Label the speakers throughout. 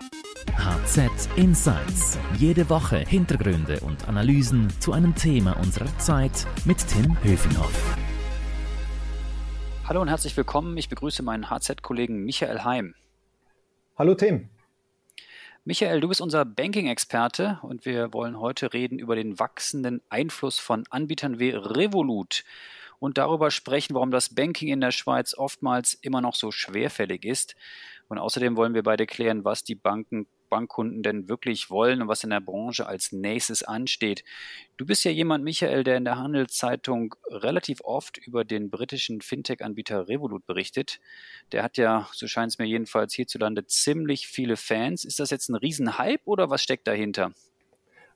Speaker 1: HZ Insights. Jede Woche Hintergründe und Analysen zu einem Thema unserer Zeit mit Tim Höfinghoff.
Speaker 2: Hallo und herzlich willkommen. Ich begrüße meinen HZ-Kollegen Michael Heim.
Speaker 3: Hallo Tim.
Speaker 2: Michael, du bist unser Banking-Experte und wir wollen heute reden über den wachsenden Einfluss von Anbietern wie Revolut und darüber sprechen, warum das Banking in der Schweiz oftmals immer noch so schwerfällig ist. Und außerdem wollen wir beide klären, was die Banken Bankkunden denn wirklich wollen und was in der Branche als nächstes ansteht. Du bist ja jemand, Michael, der in der Handelszeitung relativ oft über den britischen Fintech-Anbieter Revolut berichtet. Der hat ja, so scheint es mir jedenfalls hierzulande, ziemlich viele Fans. Ist das jetzt ein Riesenhype oder was steckt dahinter?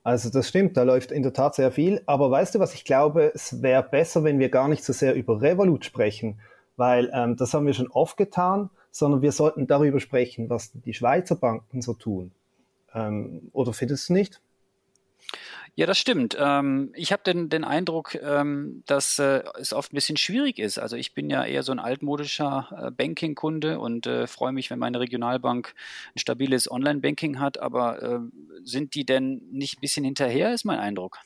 Speaker 3: Also das stimmt, da läuft in der Tat sehr viel. Aber weißt du, was ich glaube, es wäre besser, wenn wir gar nicht so sehr über Revolut sprechen, weil ähm, das haben wir schon oft getan, sondern wir sollten darüber sprechen, was die Schweizer Banken so tun. Ähm, oder findest du nicht?
Speaker 2: Ja, das stimmt. Ähm, ich habe den, den Eindruck, ähm, dass äh, es oft ein bisschen schwierig ist. Also ich bin ja eher so ein altmodischer äh, Banking-Kunde und äh, freue mich, wenn meine Regionalbank ein stabiles Online-Banking hat. Aber äh, sind die denn nicht ein bisschen hinterher, ist mein Eindruck.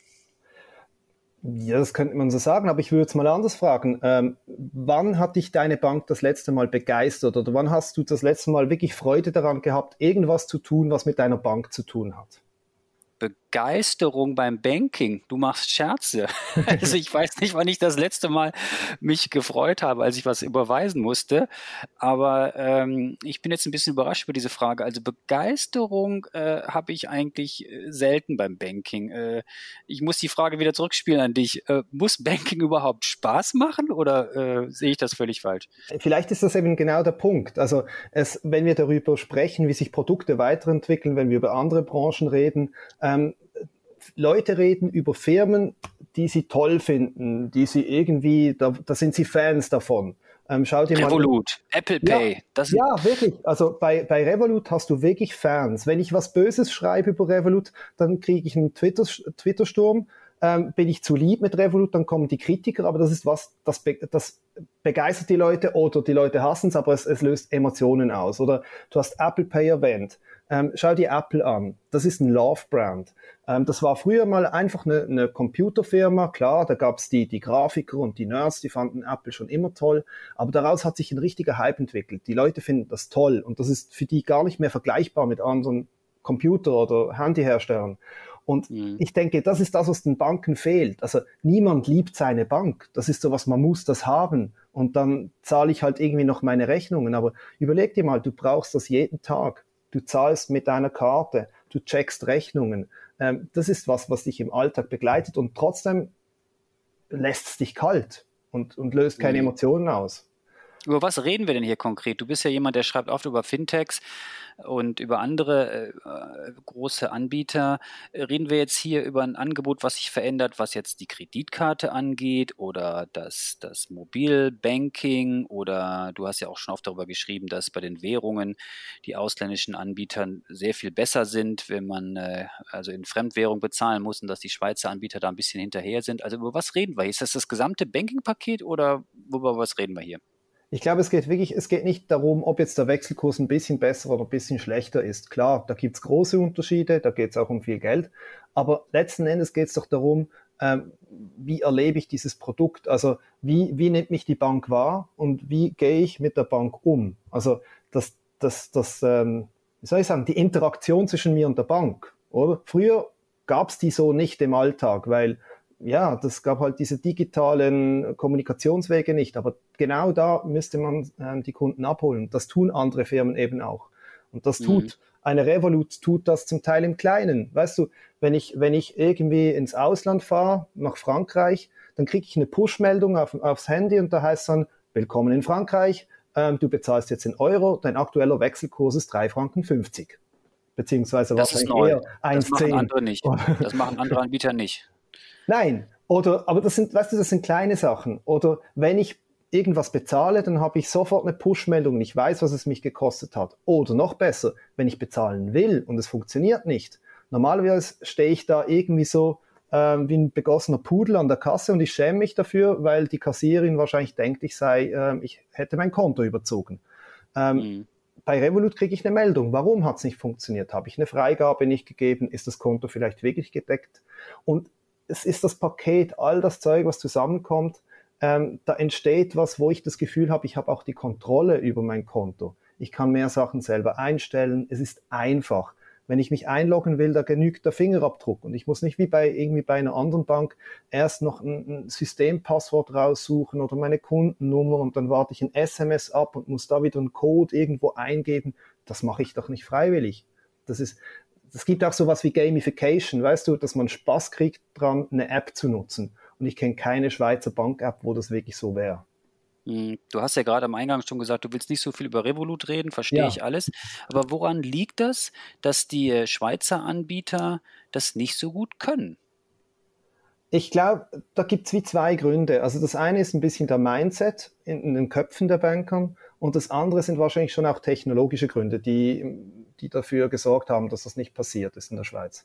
Speaker 3: Ja, das könnte man so sagen, aber ich würde es mal anders fragen. Ähm, wann hat dich deine Bank das letzte Mal begeistert oder wann hast du das letzte Mal wirklich Freude daran gehabt, irgendwas zu tun, was mit deiner Bank zu tun hat?
Speaker 2: Begeisterung beim Banking. Du machst Scherze. Also ich weiß nicht, wann ich das letzte Mal mich gefreut habe, als ich was überweisen musste. Aber ähm, ich bin jetzt ein bisschen überrascht über diese Frage. Also Begeisterung äh, habe ich eigentlich äh, selten beim Banking. Äh, ich muss die Frage wieder zurückspielen an dich. Äh, muss Banking überhaupt Spaß machen oder äh, sehe ich das völlig falsch?
Speaker 3: Vielleicht ist das eben genau der Punkt. Also es, wenn wir darüber sprechen, wie sich Produkte weiterentwickeln, wenn wir über andere Branchen reden, ähm, Leute reden über Firmen, die sie toll finden, die sie irgendwie, da, da sind sie Fans davon.
Speaker 2: Ähm, schau dir Revolut, mal, Apple Pay.
Speaker 3: Ja, das ja, wirklich. Also bei, bei Revolut hast du wirklich Fans. Wenn ich was Böses schreibe über Revolut, dann kriege ich einen Twitter, Twitter-Sturm. Ähm, bin ich zu lieb mit Revolut, dann kommen die Kritiker, aber das ist was, das, das begeistert die Leute oder die Leute hassen es, aber es, es löst Emotionen aus. Oder du hast Apple Pay erwähnt. Ähm, schau dir Apple an. Das ist ein Love-Brand. Ähm, das war früher mal einfach eine, eine Computerfirma. Klar, da gab's die, die Grafiker und die Nerds, die fanden Apple schon immer toll. Aber daraus hat sich ein richtiger Hype entwickelt. Die Leute finden das toll. Und das ist für die gar nicht mehr vergleichbar mit anderen Computer- oder Handyherstellern. Und mhm. ich denke, das ist das, was den Banken fehlt. Also niemand liebt seine Bank. Das ist so was, man muss das haben. Und dann zahle ich halt irgendwie noch meine Rechnungen. Aber überleg dir mal, du brauchst das jeden Tag du zahlst mit deiner Karte, du checkst Rechnungen. Ähm, das ist was, was dich im Alltag begleitet und trotzdem lässt es dich kalt und, und löst keine mhm. Emotionen aus.
Speaker 2: Über was reden wir denn hier konkret? Du bist ja jemand, der schreibt oft über Fintechs und über andere äh, große Anbieter. Reden wir jetzt hier über ein Angebot, was sich verändert, was jetzt die Kreditkarte angeht oder das, das Mobilbanking oder du hast ja auch schon oft darüber geschrieben, dass bei den Währungen die ausländischen Anbieter sehr viel besser sind, wenn man äh, also in Fremdwährung bezahlen muss und dass die Schweizer Anbieter da ein bisschen hinterher sind. Also über was reden wir hier? Ist das das gesamte Banking-Paket oder über was reden wir hier?
Speaker 3: Ich glaube, es geht wirklich, es geht nicht darum, ob jetzt der Wechselkurs ein bisschen besser oder ein bisschen schlechter ist. Klar, da gibt's große Unterschiede, da geht es auch um viel Geld. Aber letzten Endes geht es doch darum, ähm, wie erlebe ich dieses Produkt? Also wie, wie nimmt mich die Bank wahr und wie gehe ich mit der Bank um? Also das, das, das, ähm, wie soll ich sagen, die Interaktion zwischen mir und der Bank, oder? Früher gab's die so nicht im Alltag, weil ja, das gab halt diese digitalen Kommunikationswege nicht. Aber genau da müsste man äh, die Kunden abholen. Das tun andere Firmen eben auch. Und das tut, mhm. eine Revolut tut das zum Teil im Kleinen. Weißt du, wenn ich, wenn ich irgendwie ins Ausland fahre, nach Frankreich, dann kriege ich eine Push-Meldung auf, aufs Handy und da heißt dann, willkommen in Frankreich, ähm, du bezahlst jetzt in Euro, dein aktueller Wechselkurs ist 3 Franken 50. Beziehungsweise
Speaker 2: das wahrscheinlich eher 1,10. Das machen andere nicht. Das machen andere Anbieter nicht.
Speaker 3: Nein, oder, aber das sind, weißt du, das sind kleine Sachen. Oder wenn ich irgendwas bezahle, dann habe ich sofort eine Push-Meldung und ich weiß, was es mich gekostet hat. Oder noch besser, wenn ich bezahlen will und es funktioniert nicht. Normalerweise stehe ich da irgendwie so ähm, wie ein begossener Pudel an der Kasse und ich schäme mich dafür, weil die Kassierin wahrscheinlich denkt, ich sei, ähm, ich hätte mein Konto überzogen. Ähm, mhm. bei Revolut kriege ich eine Meldung. Warum hat es nicht funktioniert? Habe ich eine Freigabe nicht gegeben? Ist das Konto vielleicht wirklich gedeckt? Und es ist das Paket, all das Zeug, was zusammenkommt. Ähm, da entsteht was, wo ich das Gefühl habe, ich habe auch die Kontrolle über mein Konto. Ich kann mehr Sachen selber einstellen. Es ist einfach. Wenn ich mich einloggen will, da genügt der Fingerabdruck und ich muss nicht wie bei irgendwie bei einer anderen Bank erst noch ein, ein Systempasswort raussuchen oder meine Kundennummer und dann warte ich ein SMS ab und muss da wieder einen Code irgendwo eingeben. Das mache ich doch nicht freiwillig. Das ist, es gibt auch sowas wie Gamification, weißt du, dass man Spaß kriegt dran, eine App zu nutzen. Und ich kenne keine Schweizer Bank-App, wo das wirklich so wäre.
Speaker 2: Hm, du hast ja gerade am Eingang schon gesagt, du willst nicht so viel über Revolut reden, verstehe ja. ich alles. Aber woran liegt das, dass die Schweizer Anbieter das nicht so gut können?
Speaker 3: Ich glaube, da gibt es wie zwei Gründe. Also das eine ist ein bisschen der Mindset in, in, den Köpfen der Bankern und das andere sind wahrscheinlich schon auch technologische Gründe, die, die dafür gesorgt haben, dass das nicht passiert ist in der Schweiz.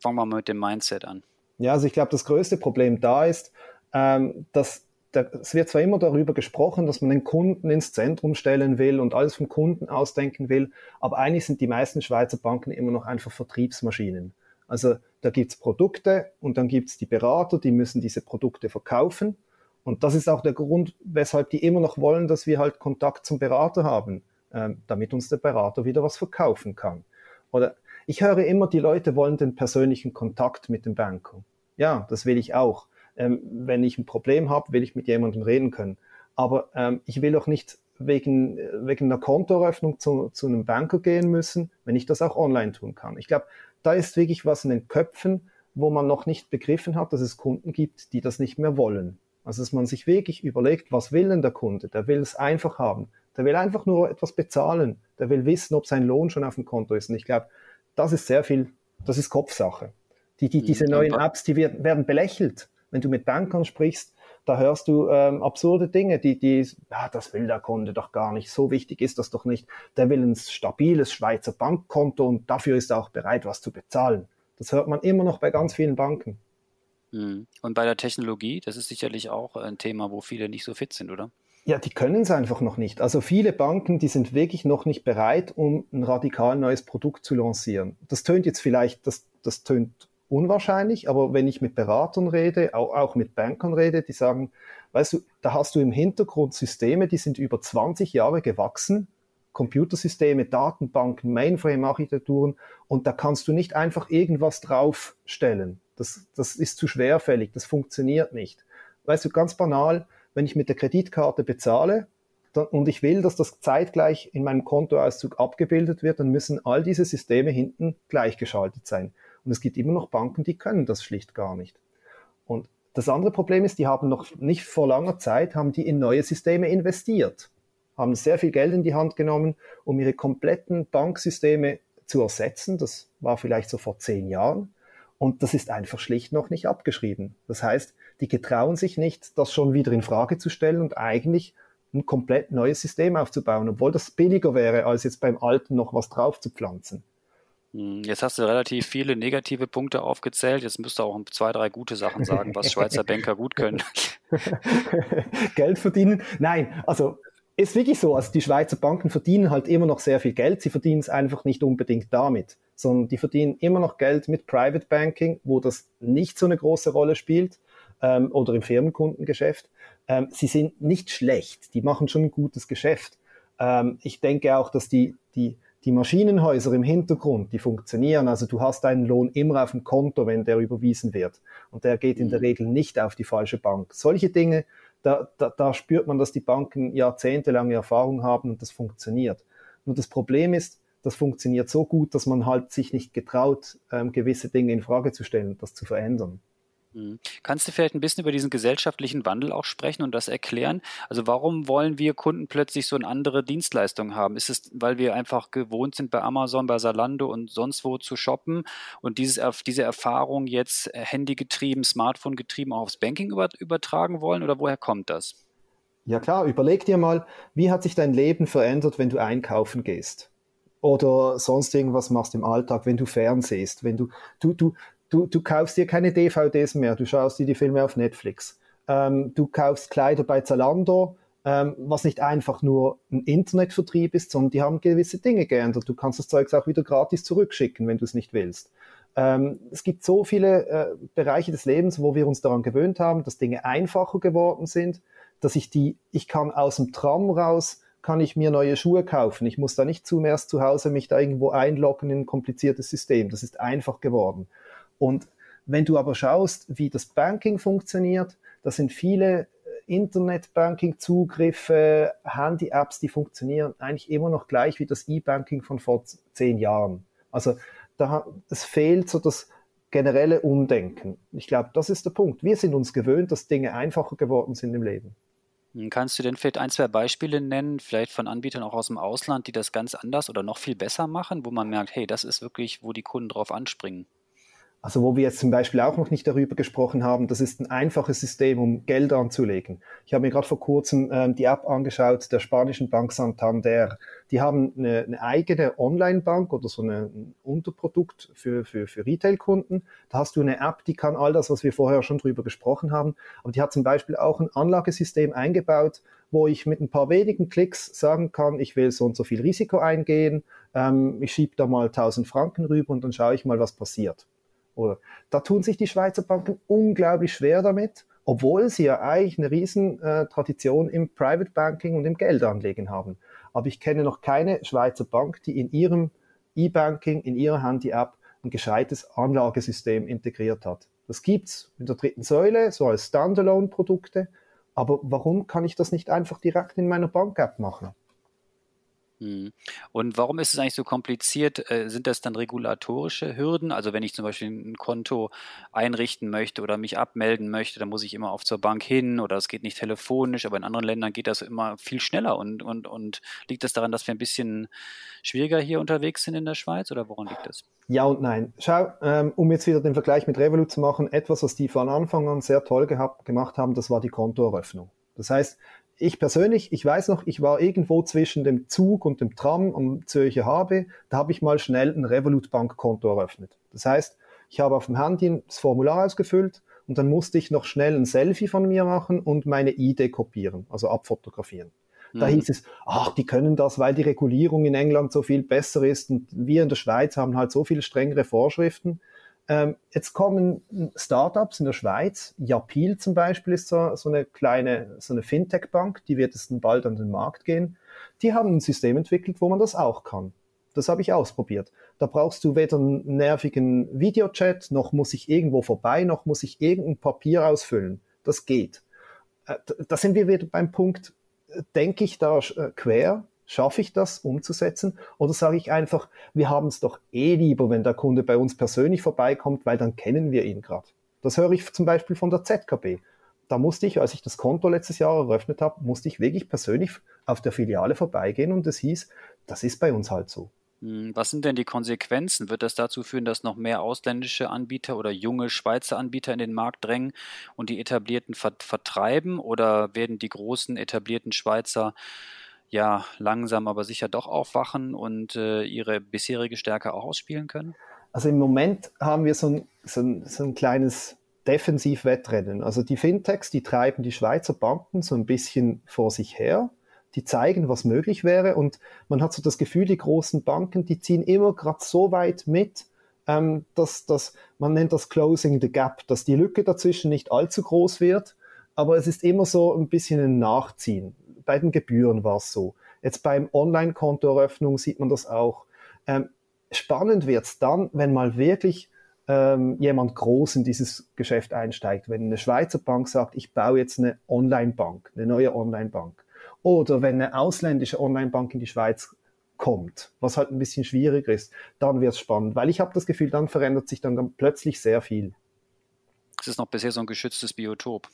Speaker 2: Fangen wir mal mit dem Mindset an.
Speaker 3: Ja, also ich glaube, das größte Problem da ist, ähm, dass es wird zwar immer darüber gesprochen, dass man den Kunden ins Zentrum stellen will und alles vom Kunden ausdenken will, aber eigentlich sind die meisten Schweizer Banken immer noch einfach Vertriebsmaschinen. Also da gibt's Produkte und dann gibt's die Berater, die müssen diese Produkte verkaufen. Und das ist auch der Grund, weshalb die immer noch wollen, dass wir halt Kontakt zum Berater haben, damit uns der Berater wieder was verkaufen kann. Oder ich höre immer, die Leute wollen den persönlichen Kontakt mit dem Banker. Ja, das will ich auch ähm, wenn ich ein Problem habe, will ich mit jemandem reden können. Aber ähm, ich will auch nicht wegen, wegen einer Kontoeröffnung zu, zu einem Banker gehen müssen, wenn ich das auch online tun kann. Ich glaube, da ist wirklich was in den Köpfen, wo man noch nicht begriffen hat, dass es Kunden gibt, die das nicht mehr wollen. Also dass man sich wirklich überlegt, was will denn der Kunde? Der will es einfach haben. Der will einfach nur etwas bezahlen. Der will wissen, ob sein Lohn schon auf dem Konto ist. Und ich glaube, das ist sehr viel, das ist Kopfsache. Die, die, diese neuen Apps, die werden belächelt wenn du mit Bankern sprichst, da hörst du ähm, absurde Dinge, die, die, ja, das will der Kunde doch gar nicht, so wichtig ist das doch nicht. Der will ein stabiles Schweizer Bankkonto und dafür ist er auch bereit, was zu bezahlen. Das hört man immer noch bei ganz vielen Banken.
Speaker 2: Hm. Und bei der Technologie, das ist sicherlich auch ein Thema, wo viele nicht so fit sind, oder?
Speaker 3: Ja, die können es einfach noch nicht. Also viele Banken, die sind wirklich noch nicht bereit, um ein radikal neues Produkt zu lancieren. Das tönt jetzt vielleicht, das, das tönt unwahrscheinlich, aber wenn ich mit Beratern rede, auch, auch mit Bankern rede, die sagen, weißt du, da hast du im Hintergrund Systeme, die sind über 20 Jahre gewachsen, Computersysteme, Datenbanken, Mainframe-Architekturen und da kannst du nicht einfach irgendwas draufstellen. Das, das ist zu schwerfällig, das funktioniert nicht. Weißt du, ganz banal, wenn ich mit der Kreditkarte bezahle, dann, und ich will, dass das zeitgleich in meinem Kontoauszug abgebildet wird, dann müssen all diese Systeme hinten gleichgeschaltet sein. Und es gibt immer noch Banken, die können das schlicht gar nicht. Und das andere Problem ist, die haben noch nicht vor langer Zeit, haben die in neue Systeme investiert, haben sehr viel Geld in die Hand genommen, um ihre kompletten Banksysteme zu ersetzen. Das war vielleicht so vor zehn Jahren. Und das ist einfach schlicht noch nicht abgeschrieben. Das heißt, die getrauen sich nicht, das schon wieder in Frage zu stellen und eigentlich ein komplett neues System aufzubauen, obwohl das billiger wäre, als jetzt beim alten noch was drauf zu pflanzen.
Speaker 2: Hm, jetzt hast du relativ viele negative Punkte aufgezählt. Jetzt müsst ihr auch zwei, drei gute Sachen sagen, was Schweizer Banker gut können.
Speaker 3: Geld verdienen? Nein, also ist wirklich so. Also die Schweizer Banken verdienen halt immer noch sehr viel Geld. Sie verdienen es einfach nicht unbedingt damit, sondern die verdienen immer noch Geld mit Private Banking, wo das nicht so eine große Rolle spielt ähm, oder im Firmenkundengeschäft. Ähm, sie sind nicht schlecht. Die machen schon ein gutes Geschäft. Ähm, ich denke auch, dass die, die die Maschinenhäuser im Hintergrund, die funktionieren. Also du hast deinen Lohn immer auf dem Konto, wenn der überwiesen wird. Und der geht in der mhm. Regel nicht auf die falsche Bank. Solche Dinge, da, da, da spürt man, dass die Banken jahrzehntelange Erfahrung haben und das funktioniert. Nur das Problem ist, das funktioniert so gut, dass man halt sich nicht getraut, ähm, gewisse Dinge in Frage zu stellen und das zu verändern.
Speaker 2: Mhm. Kannst du vielleicht ein bisschen über diesen gesellschaftlichen Wandel auch sprechen und das erklären? Also warum wollen wir Kunden plötzlich so eine andere Dienstleistung haben? Ist es, weil wir einfach gewohnt sind, bei Amazon, bei Salando und sonst wo zu shoppen und dieses, diese Erfahrung jetzt äh, handygetrieben, Smartphone getrieben auch aufs Banking übertragen wollen oder woher kommt das?
Speaker 3: Ja klar, überleg dir mal, wie hat sich dein Leben verändert, wenn du einkaufen gehst? Oder sonst irgendwas machst im Alltag, wenn du fernsehst, wenn du, du, du, du, du kaufst dir keine DVDs mehr, du schaust dir die Filme auf Netflix. Ähm, du kaufst Kleider bei Zalando, ähm, was nicht einfach nur ein Internetvertrieb ist, sondern die haben gewisse Dinge geändert. Du kannst das Zeug auch wieder gratis zurückschicken, wenn du es nicht willst. Ähm, es gibt so viele äh, Bereiche des Lebens, wo wir uns daran gewöhnt haben, dass Dinge einfacher geworden sind, dass ich die, ich kann aus dem Tram raus, kann ich mir neue Schuhe kaufen. Ich muss da nicht zumeist zu Hause mich da irgendwo einloggen in ein kompliziertes System. Das ist einfach geworden. Und wenn du aber schaust, wie das Banking funktioniert, das sind viele äh, Internetbanking-Zugriffe, Handy-Apps, die funktionieren eigentlich immer noch gleich wie das E-Banking von vor zehn Jahren. Also da, es fehlt so das generelle Umdenken. Ich glaube, das ist der Punkt. Wir sind uns gewöhnt, dass Dinge einfacher geworden sind im Leben.
Speaker 2: Hm, kannst du denn vielleicht ein, zwei Beispiele nennen, vielleicht von Anbietern auch aus dem Ausland, die das ganz anders oder noch viel besser machen, wo man merkt, hey, das ist wirklich, wo die Kunden drauf anspringen?
Speaker 3: Also wo wir jetzt zum Beispiel auch noch nicht darüber gesprochen haben, das ist ein einfaches System, um Geld anzulegen. Ich habe mir gerade vor kurzem ähm, die App angeschaut der spanischen Bank Santander. Die haben eine, eine eigene Online-Bank oder so eine, ein Unterprodukt für, für, für Retail-Kunden. Da hast du eine App, die kann all das, was wir vorher schon drüber gesprochen haben. Aber die hat zum Beispiel auch ein Anlagesystem eingebaut, wo ich mit ein paar wenigen Klicks sagen kann, ich will so und so viel Risiko eingehen, ähm, ich schiebe da mal 1000 Franken rüber und dann schaue ich mal, was passiert. Oder da tun sich die Schweizer Banken unglaublich schwer damit, obwohl sie ja eigentlich eine riesen äh, Tradition im Private Banking und im Geldanlegen haben. Aber ich kenne noch keine Schweizer Bank, die in ihrem E-Banking, in ihrer Handy-App ein gescheites Anlagesystem integriert hat. Das gibt's in der dritten Säule, so als Standalone-Produkte. Aber warum kann ich das nicht einfach direkt in meiner Bank-App machen?
Speaker 2: Mhm. Und warum ist es eigentlich so kompliziert? Äh, sind das dann regulatorische Hürden? Also wenn ich zum Beispiel ein Konto einrichten möchte oder mich abmelden möchte, dann muss ich immer oft zur Bank hin oder es geht nicht telefonisch, aber in anderen Ländern geht das immer viel schneller und, und, und liegt das daran, dass wir ein bisschen schwieriger hier unterwegs sind in der Schweiz oder woran liegt das?
Speaker 3: Ja und nein. Schau, ähm, um jetzt wieder den Vergleich mit Revolut zu machen, etwas, was die von Anfang an sehr toll gehabt, gemacht haben, das war die Kontoeröffnung. Das heißt, ich persönlich, ich weiß noch, ich war irgendwo zwischen dem Zug und dem Tram am Zürcher Habe, da habe ich mal schnell ein Revolut Bankkonto eröffnet. Das heißt, ich habe auf dem Handy das Formular ausgefüllt und dann musste ich noch schnell ein Selfie von mir machen und meine ID kopieren, also abfotografieren. Da mhm. hieß es, ach, die können das, weil die Regulierung in England so viel besser ist und wir in der Schweiz haben halt so viel strengere Vorschriften. Ähm, jetzt kommen Startups in der Schweiz. Japil zum Beispiel ist so, so eine kleine, so eine Fintech-Bank, die wird jetzt bald an den Markt gehen. Die haben ein System entwickelt, wo man das auch kann. Das habe ich ausprobiert. Da brauchst du weder einen nervigen Videochat, noch muss ich irgendwo vorbei, noch muss ich irgendein Papier ausfüllen. Das geht. Äh, da sind wir wieder beim Punkt, äh, denke ich da äh, quer, Schaffe ich das umzusetzen? Oder sage ich einfach, wir haben es doch eh lieber, wenn der Kunde bei uns persönlich vorbeikommt, weil dann kennen wir ihn gerade. Das höre ich zum Beispiel von der ZKB. Da musste ich, als ich das Konto letztes Jahr eröffnet habe, musste ich wirklich persönlich auf der Filiale vorbeigehen und es hieß, das ist bei uns halt so.
Speaker 2: Hm, was sind denn die Konsequenzen? Wird das dazu führen, dass noch mehr ausländische Anbieter oder junge Schweizer Anbieter in den Markt drängen und die etablierten vertreiben? Oder werden die großen etablierten Schweizer ja langsam aber sicher doch aufwachen und äh, ihre bisherige Stärke auch ausspielen können?
Speaker 3: Also im Moment haben wir so ein, so ein, so ein kleines Defensivwettrennen. Also die Fintechs, die treiben die Schweizer Banken so ein bisschen vor sich her. Die zeigen, was möglich wäre. Und man hat so das Gefühl, die großen Banken, die ziehen immer gerade so weit mit, ähm, dass, dass man nennt das Closing the Gap, dass die Lücke dazwischen nicht allzu groß wird. Aber es ist immer so ein bisschen ein Nachziehen bei den Gebühren war es so. Jetzt beim Online-Kontoeröffnung sieht man das auch. Ähm, spannend wird es dann, wenn mal wirklich ähm, jemand groß in dieses Geschäft einsteigt. Wenn eine Schweizer Bank sagt, ich baue jetzt eine Online-Bank, eine neue Online-Bank. Oder wenn eine ausländische Online-Bank in die Schweiz kommt, was halt ein bisschen schwieriger ist, dann wird es spannend, weil ich habe das Gefühl, dann verändert sich dann plötzlich sehr viel.
Speaker 2: Es ist noch bisher so ein geschütztes Biotop.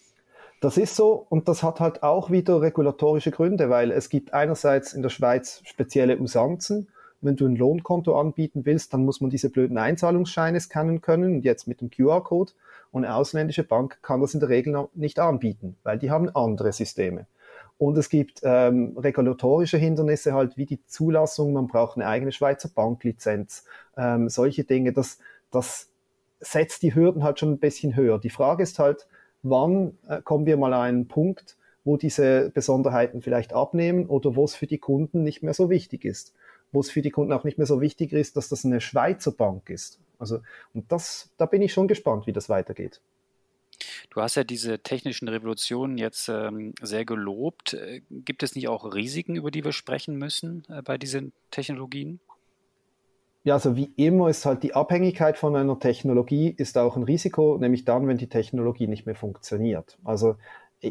Speaker 3: Das ist so und das hat halt auch wieder regulatorische Gründe, weil es gibt einerseits in der Schweiz spezielle Usanzen. Wenn du ein Lohnkonto anbieten willst, dann muss man diese blöden Einzahlungsscheine scannen können und jetzt mit dem QR-Code. Und eine ausländische Bank kann das in der Regel nicht anbieten, weil die haben andere Systeme. Und es gibt ähm, regulatorische Hindernisse halt wie die Zulassung, man braucht eine eigene Schweizer Banklizenz, ähm, solche Dinge, das, das setzt die Hürden halt schon ein bisschen höher. Die Frage ist halt, wann äh, kommen wir mal an einen Punkt, wo diese Besonderheiten vielleicht abnehmen oder wo es für die Kunden nicht mehr so wichtig ist. Wo es für die Kunden auch nicht mehr so wichtig ist, dass das eine Schweizer Bank ist. Also, und das, da bin ich schon gespannt, wie das weitergeht.
Speaker 2: Du hast ja diese technischen Revolutionen jetzt ähm, sehr gelobt. Äh, gibt es nicht auch Risiken, über die wir sprechen müssen äh, bei diesen Technologien?
Speaker 3: Ja, also wie immer ist halt die Abhängigkeit von einer Technologie ist auch ein Risiko, nämlich dann, wenn die Technologie nicht mehr funktioniert. Also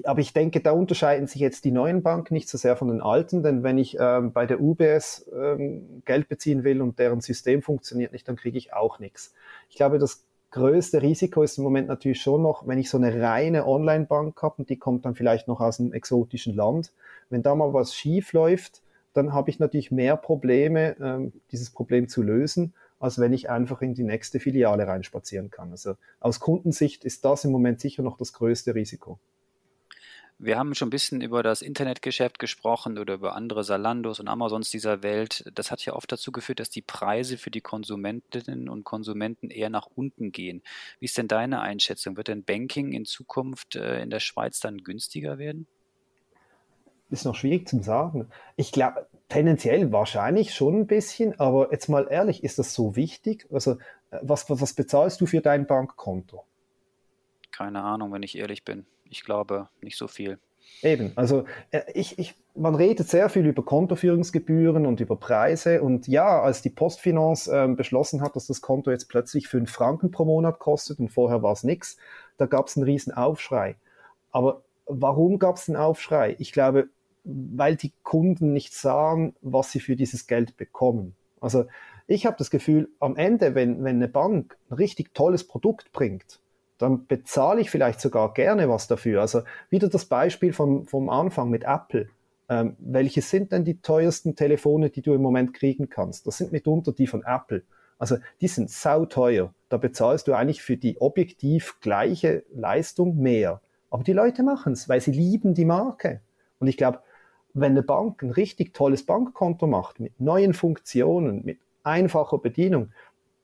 Speaker 3: aber ich denke, da unterscheiden sich jetzt die neuen Banken nicht so sehr von den alten, denn wenn ich ähm, bei der UBS ähm, Geld beziehen will und deren System funktioniert nicht, dann kriege ich auch nichts. Ich glaube, das größte Risiko ist im Moment natürlich schon noch, wenn ich so eine reine Online-Bank habe und die kommt dann vielleicht noch aus einem exotischen Land. Wenn da mal was schief läuft, dann habe ich natürlich mehr Probleme, ähm, dieses Problem zu lösen, als wenn ich einfach in die nächste Filiale reinspazieren kann. Also aus Kundensicht ist das im Moment sicher noch das größte Risiko.
Speaker 2: Wir haben schon ein bisschen über das Internetgeschäft gesprochen oder über andere Salandos und Amazons dieser Welt. Das hat ja oft dazu geführt, dass die Preise für die Konsumentinnen und Konsumenten eher nach unten gehen. Wie ist denn deine Einschätzung? Wird denn Banking in Zukunft äh, in der Schweiz dann günstiger werden?
Speaker 3: Ist noch schwierig zu sagen. Ich glaube, tendenziell wahrscheinlich schon ein bisschen, aber jetzt mal ehrlich, ist das so wichtig? Also, äh, was, was, was bezahlst du für dein Bankkonto?
Speaker 2: Keine Ahnung, wenn ich ehrlich bin. Ich glaube nicht so viel.
Speaker 3: Eben, also äh, ich, ich, man redet sehr viel über Kontoführungsgebühren und über Preise und ja, als die Postfinance äh, beschlossen hat, dass das Konto jetzt plötzlich 5 Franken pro Monat kostet und vorher war es nichts, da gab es einen riesen Aufschrei. Aber warum gab es einen Aufschrei? Ich glaube, weil die Kunden nicht sahen, was sie für dieses Geld bekommen. Also ich habe das Gefühl, am Ende, wenn, wenn eine Bank ein richtig tolles Produkt bringt, dann bezahle ich vielleicht sogar gerne was dafür. Also wieder das Beispiel vom, vom Anfang mit Apple. Ähm, welche sind denn die teuersten Telefone, die du im Moment kriegen kannst? Das sind mitunter die von Apple. Also die sind sauteuer. Da bezahlst du eigentlich für die objektiv gleiche Leistung mehr. Aber die Leute machen es, weil sie lieben die Marke. Und ich glaube, wenn eine Bank ein richtig tolles Bankkonto macht, mit neuen Funktionen, mit einfacher Bedienung,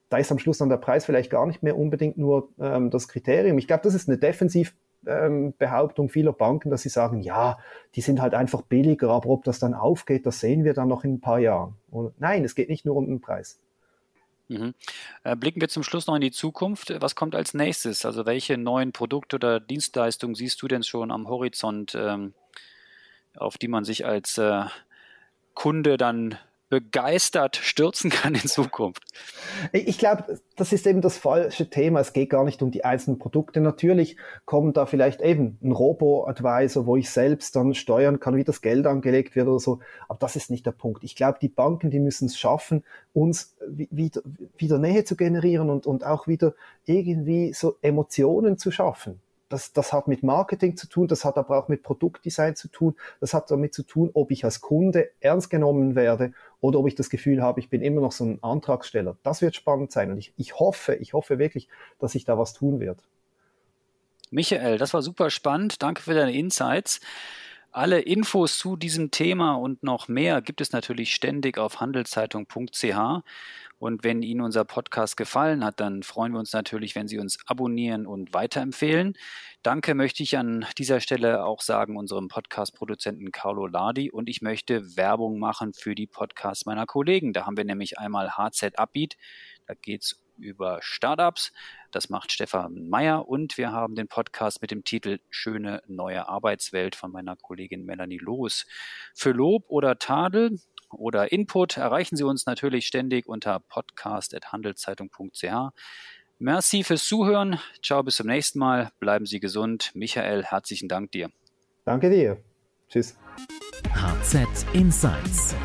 Speaker 3: da ist am Schluss dann der Preis vielleicht gar nicht mehr unbedingt nur ähm, das Kriterium. Ich glaube, das ist eine Defensivbehauptung ähm, vieler Banken, dass sie sagen, ja, die sind halt einfach billiger, aber ob das dann aufgeht, das sehen wir dann noch in ein paar Jahren. Und nein, es geht nicht nur um den Preis.
Speaker 2: Mhm. Äh, blicken wir zum Schluss noch in die Zukunft. Was kommt als nächstes? Also welche neuen Produkte oder Dienstleistungen siehst du denn schon am Horizont? Ähm, auf die man sich als äh, Kunde dann begeistert stürzen kann in Zukunft?
Speaker 3: Ich glaube, das ist eben das falsche Thema. Es geht gar nicht um die einzelnen Produkte. Natürlich kommt da vielleicht eben ein Robo-Advisor, wo ich selbst dann steuern kann, wie das Geld angelegt wird oder so. Aber das ist nicht der Punkt. Ich glaube, die Banken, die müssen es schaffen, uns wieder, wieder Nähe zu generieren und, und auch wieder irgendwie so Emotionen zu schaffen das, das hat mit Marketing zu tun, das hat aber auch mit Produktdesign zu tun, das hat damit zu tun, ob ich als Kunde ernst genommen werde oder ob ich das Gefühl habe, ich bin immer noch so ein Antragsteller. Das wird spannend sein und ich, ich hoffe, ich hoffe wirklich, dass sich da was tun wird.
Speaker 2: Michael, das war super spannend. Danke für deine Insights. Alle Infos zu diesem Thema und noch mehr gibt es natürlich ständig auf handelszeitung.ch. Und wenn Ihnen unser Podcast gefallen hat, dann freuen wir uns natürlich, wenn Sie uns abonnieren und weiterempfehlen. Danke möchte ich an dieser Stelle auch sagen unserem Podcast-Produzenten Carlo Ladi und ich möchte Werbung machen für die Podcasts meiner Kollegen. Da haben wir nämlich einmal HZ Upbeat, da geht es über Startups. Das macht Stefan Meyer und wir haben den Podcast mit dem Titel Schöne neue Arbeitswelt von meiner Kollegin Melanie Loos. Für Lob oder Tadel oder Input erreichen Sie uns natürlich ständig unter podcast.handelszeitung.ch. Merci fürs Zuhören. Ciao, bis zum nächsten Mal. Bleiben Sie gesund. Michael, herzlichen Dank dir.
Speaker 3: Danke dir. Tschüss.
Speaker 1: HZ Insights